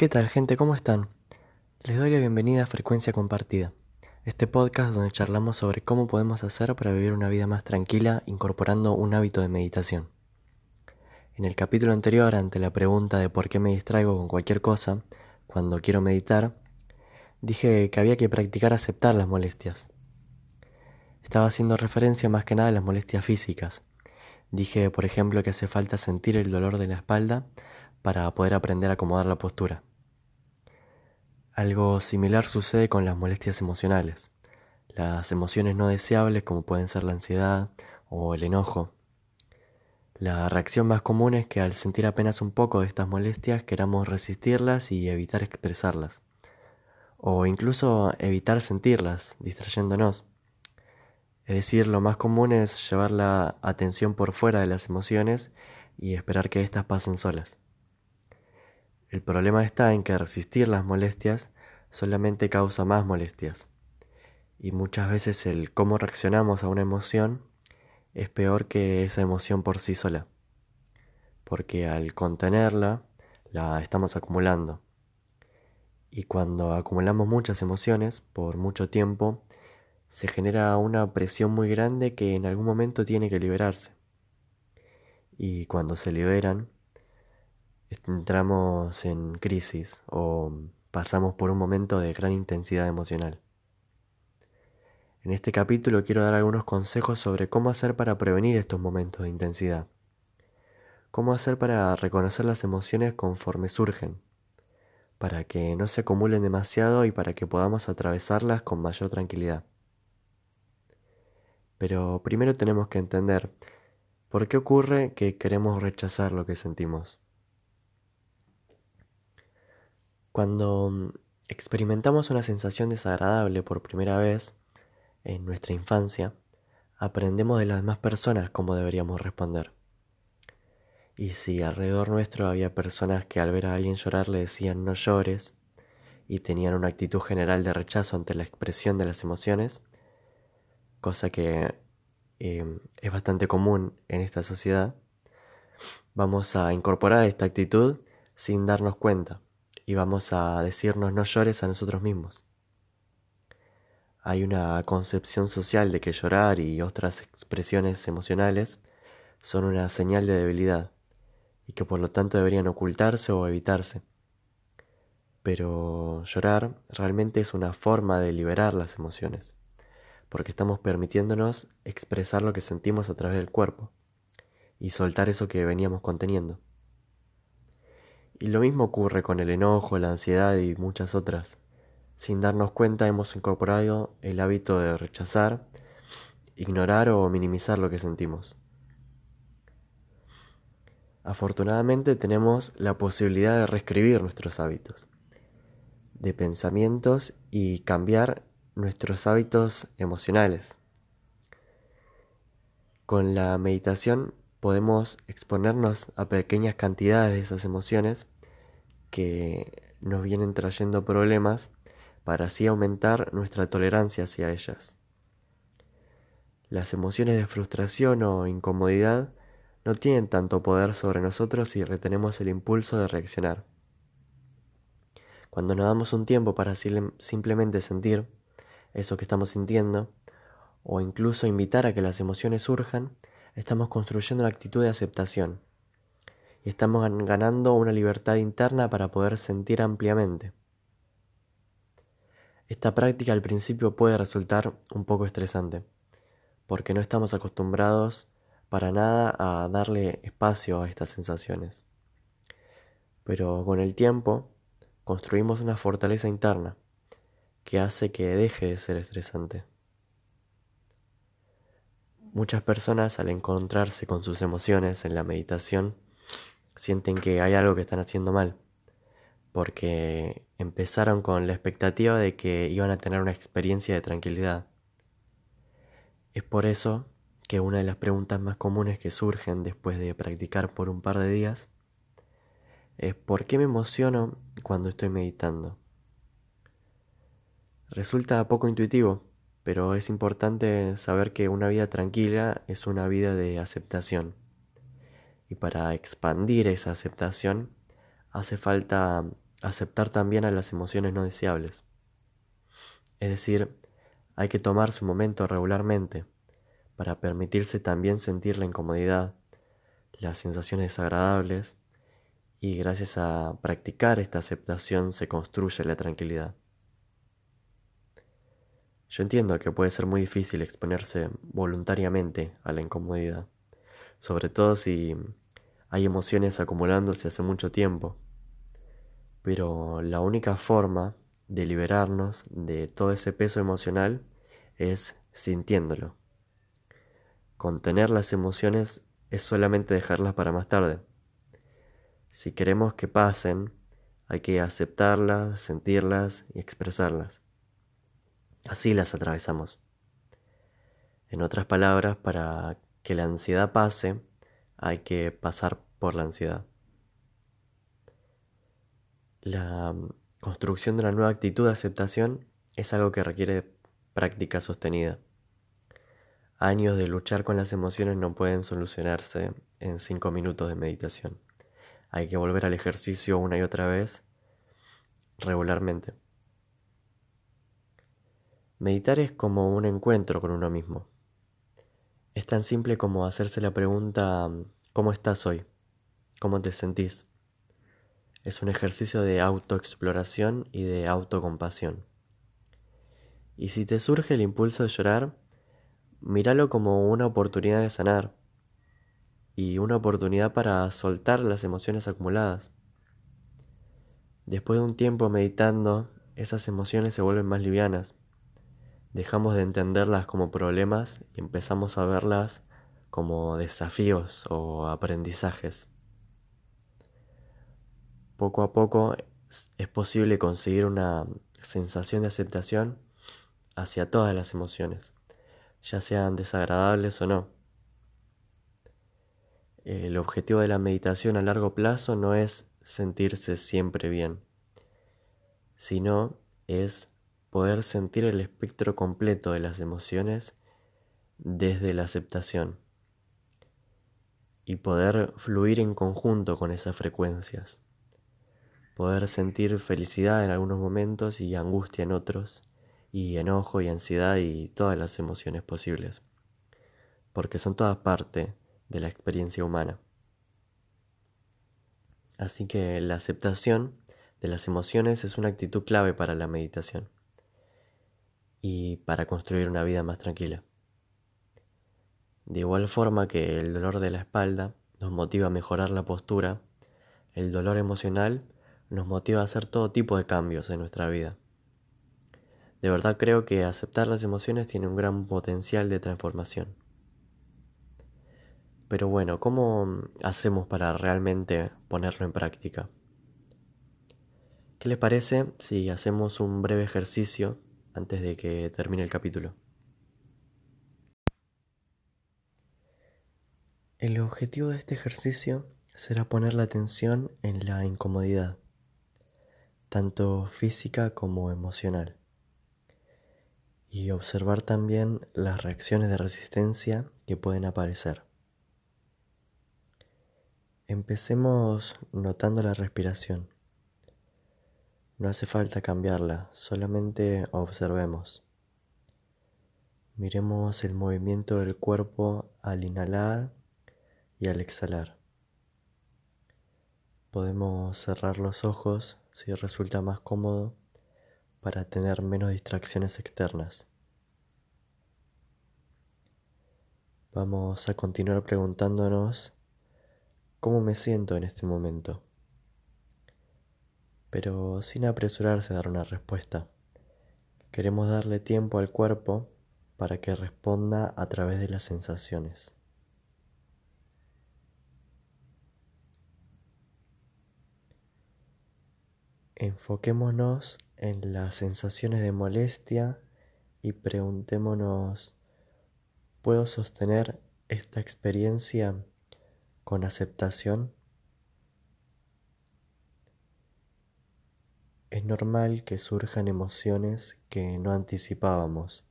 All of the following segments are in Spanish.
¿Qué tal gente? ¿Cómo están? Les doy la bienvenida a Frecuencia Compartida, este podcast donde charlamos sobre cómo podemos hacer para vivir una vida más tranquila incorporando un hábito de meditación. En el capítulo anterior, ante la pregunta de por qué me distraigo con cualquier cosa cuando quiero meditar, dije que había que practicar aceptar las molestias. Estaba haciendo referencia más que nada a las molestias físicas. Dije, por ejemplo, que hace falta sentir el dolor de la espalda para poder aprender a acomodar la postura. Algo similar sucede con las molestias emocionales. Las emociones no deseables como pueden ser la ansiedad o el enojo. La reacción más común es que al sentir apenas un poco de estas molestias queramos resistirlas y evitar expresarlas. O incluso evitar sentirlas, distrayéndonos. Es decir, lo más común es llevar la atención por fuera de las emociones y esperar que éstas pasen solas. El problema está en que resistir las molestias solamente causa más molestias. Y muchas veces el cómo reaccionamos a una emoción es peor que esa emoción por sí sola. Porque al contenerla, la estamos acumulando. Y cuando acumulamos muchas emociones por mucho tiempo, se genera una presión muy grande que en algún momento tiene que liberarse. Y cuando se liberan, entramos en crisis o pasamos por un momento de gran intensidad emocional. En este capítulo quiero dar algunos consejos sobre cómo hacer para prevenir estos momentos de intensidad. Cómo hacer para reconocer las emociones conforme surgen, para que no se acumulen demasiado y para que podamos atravesarlas con mayor tranquilidad. Pero primero tenemos que entender por qué ocurre que queremos rechazar lo que sentimos. Cuando mm, experimentamos una sensación desagradable por primera vez en nuestra infancia, aprendemos de las demás personas cómo deberíamos responder. Y si alrededor nuestro había personas que al ver a alguien llorar le decían no llores y tenían una actitud general de rechazo ante la expresión de las emociones, cosa que em, es bastante común en esta sociedad, vamos a incorporar esta actitud sin darnos cuenta y vamos a decirnos no llores a nosotros mismos. Hay una concepción social de que llorar y otras expresiones emocionales son una señal de debilidad y que por lo tanto deberían ocultarse o evitarse. Pero llorar realmente es una forma de liberar las emociones, porque estamos permitiéndonos expresar lo que sentimos a través del cuerpo y soltar eso que veníamos conteniendo. Y lo mismo ocurre con el enojo, la ansiedad y muchas otras. Sin darnos cuenta hemos incorporado el hábito de rechazar, ignorar o minimizar lo que sentimos. Afortunadamente tenemos la posibilidad de reescribir nuestros hábitos, de pensamientos y cambiar nuestros hábitos emocionales. Con la meditación podemos exponernos a pequeñas cantidades de esas emociones que nos vienen trayendo problemas para así aumentar nuestra tolerancia hacia ellas. Las emociones de frustración o incomodidad no tienen tanto poder sobre nosotros si retenemos el impulso de reaccionar. Cuando nos damos un tiempo para simplemente sentir eso que estamos sintiendo, o incluso invitar a que las emociones surjan, estamos construyendo una actitud de aceptación y estamos ganando una libertad interna para poder sentir ampliamente. Esta práctica al principio puede resultar un poco estresante, porque no estamos acostumbrados para nada a darle espacio a estas sensaciones. Pero con el tiempo construimos una fortaleza interna que hace que deje de ser estresante. Muchas personas al encontrarse con sus emociones en la meditación sienten que hay algo que están haciendo mal, porque empezaron con la expectativa de que iban a tener una experiencia de tranquilidad. Es por eso que una de las preguntas más comunes que surgen después de practicar por un par de días es ¿por qué me emociono cuando estoy meditando? Resulta poco intuitivo, pero es importante saber que una vida tranquila es una vida de aceptación. Y para expandir esa aceptación hace falta aceptar también a las emociones no deseables. Es decir, hay que tomar su momento regularmente para permitirse también sentir la incomodidad, las sensaciones desagradables y gracias a practicar esta aceptación se construye la tranquilidad. Yo entiendo que puede ser muy difícil exponerse voluntariamente a la incomodidad, sobre todo si hay emociones acumulándose hace mucho tiempo, pero la única forma de liberarnos de todo ese peso emocional es sintiéndolo. Contener las emociones es solamente dejarlas para más tarde. Si queremos que pasen, hay que aceptarlas, sentirlas y expresarlas. Así las atravesamos. En otras palabras, para que la ansiedad pase, hay que pasar por la ansiedad. La construcción de una nueva actitud de aceptación es algo que requiere práctica sostenida. Años de luchar con las emociones no pueden solucionarse en cinco minutos de meditación. Hay que volver al ejercicio una y otra vez regularmente. Meditar es como un encuentro con uno mismo. Es tan simple como hacerse la pregunta ¿cómo estás hoy? ¿Cómo te sentís? Es un ejercicio de autoexploración y de autocompasión. Y si te surge el impulso de llorar, míralo como una oportunidad de sanar y una oportunidad para soltar las emociones acumuladas. Después de un tiempo meditando, esas emociones se vuelven más livianas dejamos de entenderlas como problemas y empezamos a verlas como desafíos o aprendizajes. Poco a poco es posible conseguir una sensación de aceptación hacia todas las emociones, ya sean desagradables o no. El objetivo de la meditación a largo plazo no es sentirse siempre bien, sino es poder sentir el espectro completo de las emociones desde la aceptación y poder fluir en conjunto con esas frecuencias, poder sentir felicidad en algunos momentos y angustia en otros, y enojo y ansiedad y todas las emociones posibles, porque son todas parte de la experiencia humana. Así que la aceptación de las emociones es una actitud clave para la meditación y para construir una vida más tranquila. De igual forma que el dolor de la espalda nos motiva a mejorar la postura, el dolor emocional nos motiva a hacer todo tipo de cambios en nuestra vida. De verdad creo que aceptar las emociones tiene un gran potencial de transformación. Pero bueno, ¿cómo hacemos para realmente ponerlo en práctica? ¿Qué les parece si hacemos un breve ejercicio antes de que termine el capítulo. El objetivo de este ejercicio será poner la atención en la incomodidad, tanto física como emocional, y observar también las reacciones de resistencia que pueden aparecer. Empecemos notando la respiración. No hace falta cambiarla, solamente observemos. Miremos el movimiento del cuerpo al inhalar y al exhalar. Podemos cerrar los ojos si resulta más cómodo para tener menos distracciones externas. Vamos a continuar preguntándonos cómo me siento en este momento pero sin apresurarse a dar una respuesta. Queremos darle tiempo al cuerpo para que responda a través de las sensaciones. Enfoquémonos en las sensaciones de molestia y preguntémonos, ¿puedo sostener esta experiencia con aceptación? Es normal que surjan emociones que no anticipábamos.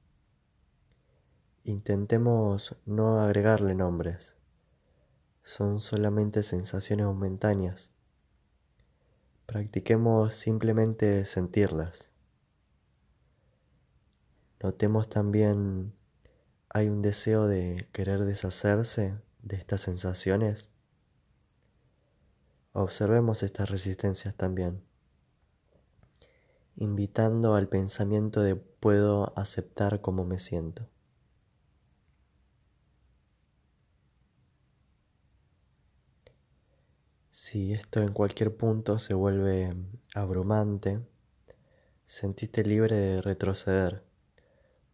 Intentemos no agregarle nombres. Son solamente sensaciones momentáneas. Practiquemos simplemente sentirlas. Notemos también, hay un deseo de querer deshacerse de estas sensaciones. Observemos estas resistencias también, invitando al pensamiento de puedo aceptar cómo me siento. Si esto en cualquier punto se vuelve abrumante, sentiste libre de retroceder,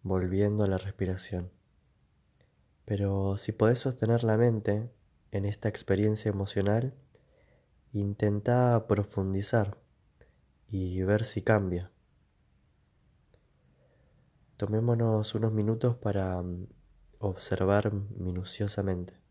volviendo a la respiración. Pero si podés sostener la mente en esta experiencia emocional, intenta profundizar y ver si cambia. Tomémonos unos minutos para mm, observar minuciosamente.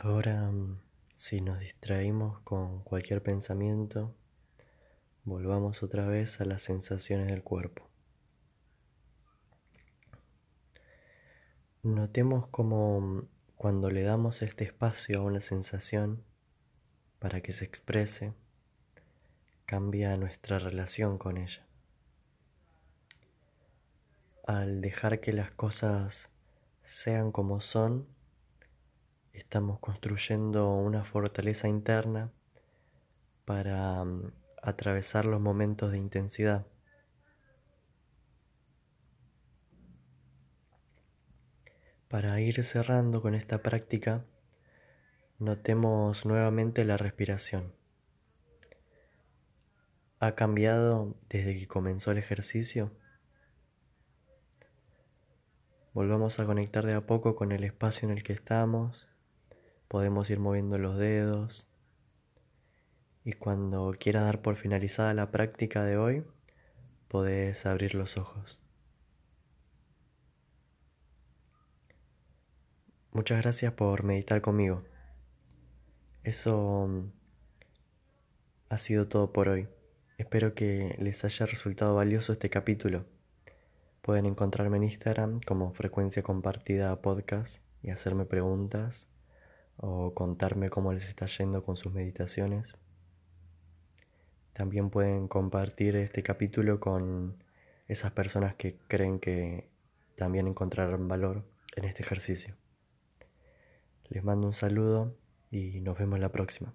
Ahora, mm, si nos distraímos con cualquier pensamiento, volvamos otra vez a las sensaciones del cuerpo. Notemos cómo mm, cuando le damos este espacio a una sensación para que se exprese, cambia nuestra relación con ella. Al dejar que las cosas sean como son, estamos construyendo una fortaleza interna para mm, atravesar los momentos de intensidad. Para ir cerrando con esta práctica, notemos nuevamente la respiración. ¿Ha cambiado desde que comenzó el ejercicio? Volvamos a conectar de a poco con el espacio en el que estamos Podemos ir moviendo los dedos y cuando quieras dar por finalizada la práctica de hoy, podés abrir los ojos. Muchas gracias por meditar conmigo. Eso mm, ha sido todo por hoy. Espero que les haya resultado valioso este capítulo. Pueden encontrarme en Instagram como frecuencia compartida podcast y hacerme preguntas o contarme cómo les está yendo con sus meditaciones. También pueden compartir este capítulo con esas personas que creen que también encontrarán valor en este ejercicio. Les mando un saludo y nos vemos la próxima.